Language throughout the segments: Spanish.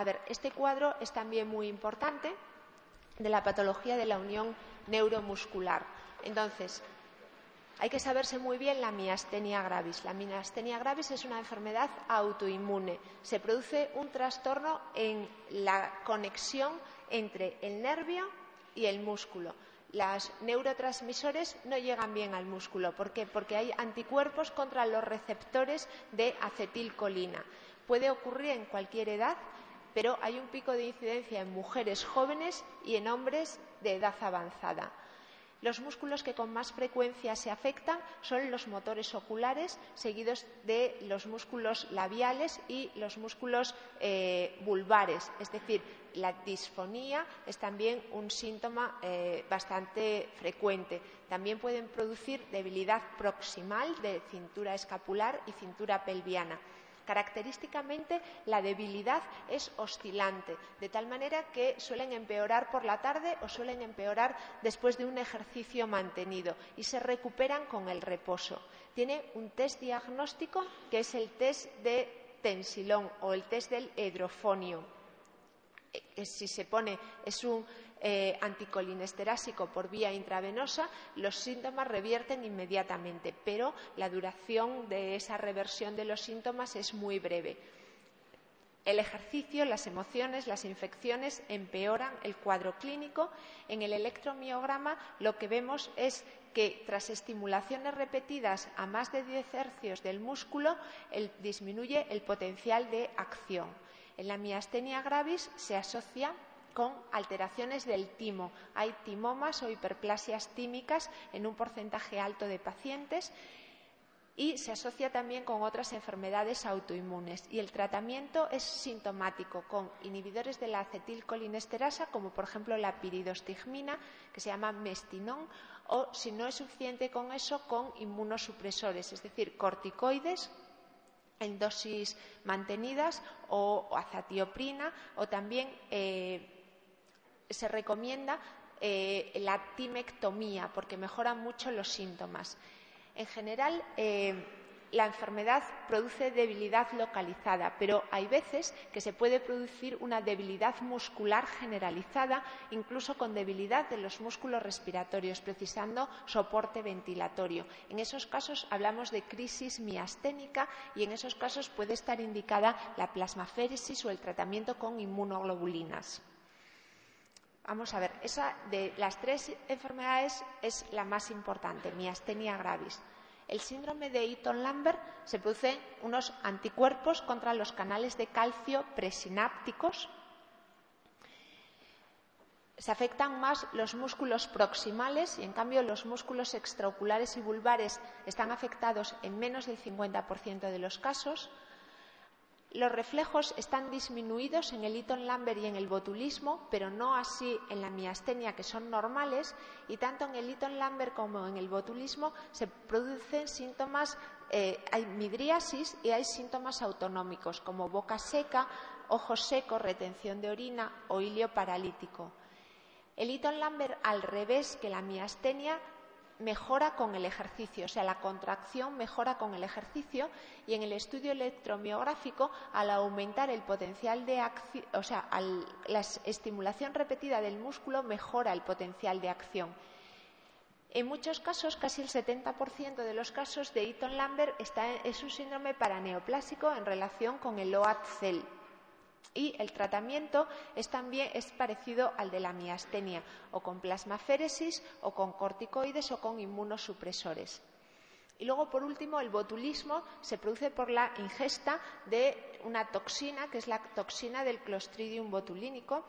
A ver, este cuadro es también muy importante de la patología de la unión neuromuscular. Entonces, hay que saberse muy bien la miastenia gravis. La miastenia gravis es una enfermedad autoinmune. Se produce un trastorno en la conexión entre el nervio y el músculo. Los neurotransmisores no llegan bien al músculo. ¿Por qué? Porque hay anticuerpos contra los receptores de acetilcolina. Puede ocurrir en cualquier edad, pero hay un pico de incidencia en mujeres jóvenes y en hombres de edad avanzada. Los músculos que con más frecuencia se afectan son los motores oculares, seguidos de los músculos labiales y los músculos eh, vulvares. Es decir, la disfonía es también un síntoma eh, bastante frecuente. También pueden producir debilidad proximal de cintura escapular y cintura pelviana. Característicamente, la debilidad es oscilante, de tal manera que suelen empeorar por la tarde o suelen empeorar después de un ejercicio mantenido y se recuperan con el reposo. Tiene un test diagnóstico que es el test de tensilón o el test del hidrofonio. Eh, si se pone, es un eh, anticolinesterásico por vía intravenosa, los síntomas revierten inmediatamente, pero la duración de esa reversión de los síntomas es muy breve. El ejercicio, las emociones, las infecciones empeoran el cuadro clínico. En el electromiograma lo que vemos es que tras estimulaciones repetidas a más de 10 hercios del músculo disminuye el potencial de acción. En la miastenia gravis se asocia con alteraciones del timo. Hay timomas o hiperplasias tímicas en un porcentaje alto de pacientes y se asocia también con otras enfermedades autoinmunes. Y el tratamiento es sintomático con inhibidores de la acetilcolinesterasa, como por ejemplo la piridostigmina, que se llama mestinón, o si no es suficiente con eso, con inmunosupresores, es decir, corticoides en dosis mantenidas o, azatioprina o también eh, se recomienda eh, la timectomía porque mejora mucho los síntomas. En general, eh, la enfermedad produce debilidad localizada, pero hay veces que se puede producir una debilidad muscular generalizada, incluso con debilidad de los músculos respiratorios, precisando soporte ventilatorio. En esos casos hablamos de crisis miasténica y en esos casos puede estar indicada la plasmaféresis o el tratamiento con inmunoglobulinas. Vamos a ver, esa de las tres enfermedades es la más importante, miastenia gravis. El síndrome de Eaton-Lambert se producen unos anticuerpos contra los canales de calcio presinápticos. Se afectan más los músculos proximales y, en cambio, los músculos extraoculares y vulvares están afectados en menos del 50% de los casos. Los reflejos están disminuidos en el Eaton-Lambert y en el botulismo, pero no así en la miastenia, que son normales, y tanto en el Eaton-Lambert como en el botulismo se producen síntomas, eh, hay midriasis y hay síntomas autonómicos, como boca seca, ojos secos, retención de orina o hilio paralítico. El Eaton-Lambert, al revés que la miastenia, mejora con el ejercicio, o sea, la contracción mejora con el ejercicio y en el estudio electromiográfico, al aumentar el potencial de acción, o sea, la estimulación repetida del músculo mejora el potencial de acción. En muchos casos, casi el 70% de los casos de Eaton-Lambert es un síndrome paraneoplásico en relación con el OAT-CEL, y el tratamiento es también es parecido al de la miastenia, o con plasmaféresis, o con corticoides, o con inmunosupresores. Y luego, por último, el botulismo se produce por la ingesta de una toxina, que es la toxina del Clostridium botulínico,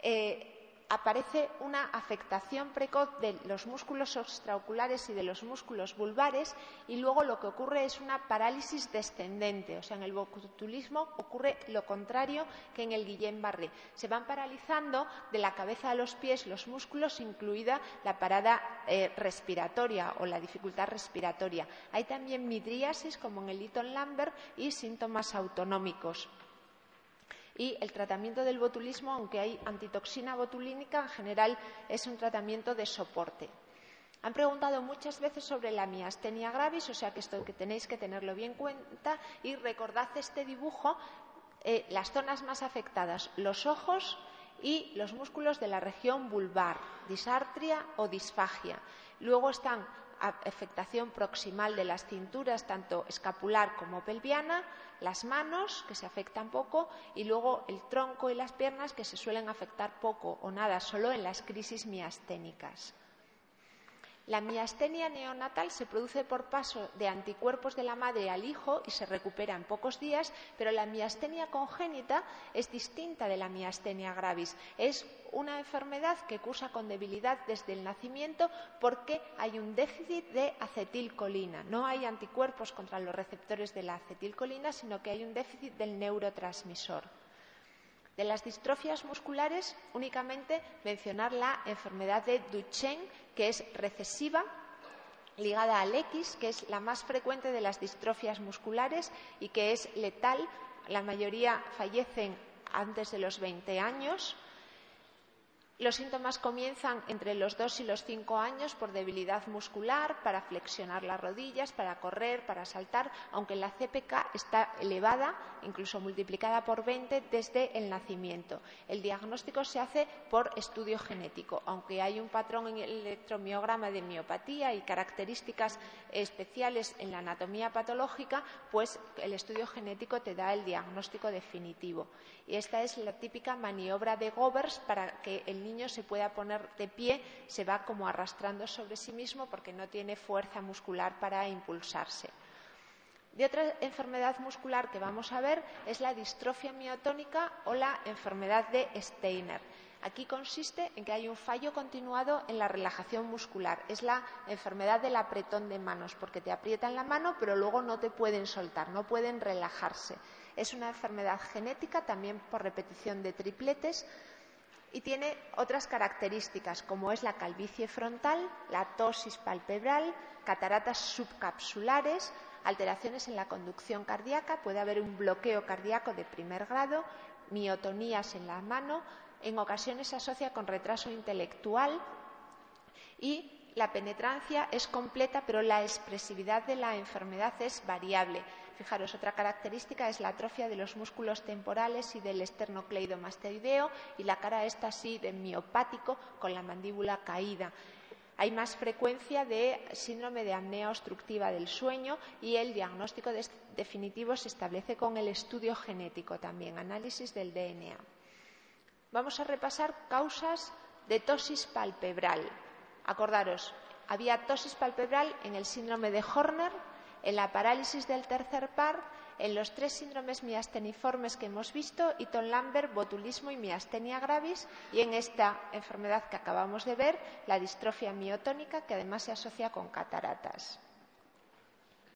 eh, aparece una afectación precoz de los músculos extraoculares y de los músculos vulvares y luego lo que ocurre es una parálisis descendente. O sea, en el botulismo ocurre lo contrario que en el Guillain-Barré. Se van paralizando de la cabeza a los pies los músculos, incluida la parada eh, respiratoria o la dificultad respiratoria. Hay también midriasis, como en el Eaton-Lambert, y síntomas autonómicos y el tratamiento del botulismo, aunque hay antitoxina botulínica, en general es un tratamiento de soporte. Han preguntado muchas veces sobre la miastenia gravis, o sea que esto tenéis que tenerlo bien en cuenta y recordad este dibujo eh, las zonas más afectadas, los ojos y los músculos de la región vulvar, disartria o disfagia. Luego están afectación proximal de las cinturas, tanto escapular como pelviana, las manos, que se afectan poco, y luego el tronco y las piernas, que se suelen afectar poco o nada, solo en las crisis miasténicas. La miastenia neonatal se produce por paso de anticuerpos de la madre al hijo y se recupera en pocos días, pero la miastenia congénita es distinta de la miastenia gravis. Es una enfermedad que cursa con debilidad desde el nacimiento porque hay un déficit de acetilcolina. No hay anticuerpos contra los receptores de la acetilcolina, sino que hay un déficit del neurotransmisor. De las distrofias musculares, únicamente mencionar la enfermedad de Duchenne, que es recesiva, ligada al X, que es la más frecuente de las distrofias musculares y que es letal. La mayoría fallecen antes de los 20 años los síntomas comienzan entre los dos y los cinco años por debilidad muscular, para flexionar las rodillas, para correr, para saltar, aunque la CPK está elevada, incluso multiplicada por 20 desde el nacimiento. El diagnóstico se hace por estudio genético, aunque hay un patrón en el electromiograma de miopatía y características especiales en la anatomía patológica, pues el estudio genético te da el diagnóstico definitivo. Y esta es la típica maniobra de Govers para que el niño se pueda poner de pie, se va como arrastrando sobre sí mismo porque no tiene fuerza muscular para impulsarse. De otra enfermedad muscular que vamos a ver es la distrofia miotónica o la enfermedad de Steiner. Aquí consiste en que hay un fallo continuado en la relajación muscular. Es la enfermedad del apretón de manos, porque te aprietan la mano, pero luego no te pueden soltar, no pueden relajarse. Es una enfermedad genética también por repetición de tripletes y tiene otras características como es la calvicie frontal, la tosis palpebral, cataratas subcapsulares, alteraciones en la conducción cardíaca, puede haber un bloqueo cardíaco de primer grado, miotonías en la mano, en ocasiones se asocia con retraso intelectual y la penetrancia es completa, pero la expresividad de la enfermedad es variable. Fijaros, otra característica es la atrofia de los músculos temporales y del esternocleidomastoideo y la cara está así de miopático con la mandíbula caída. Hay más frecuencia de síndrome de apnea obstructiva del sueño y el diagnóstico definitivo se establece con el estudio genético también, análisis del DNA. Vamos a repasar causas de tosis palpebral. Acordaros, había tosis palpebral en el síndrome de Horner, en la parálisis del tercer par, en los tres síndromes miasteniformes que hemos visto, Eaton Lambert, botulismo y miastenia gravis, y en esta enfermedad que acabamos de ver, la distrofia miotónica, que además se asocia con cataratas.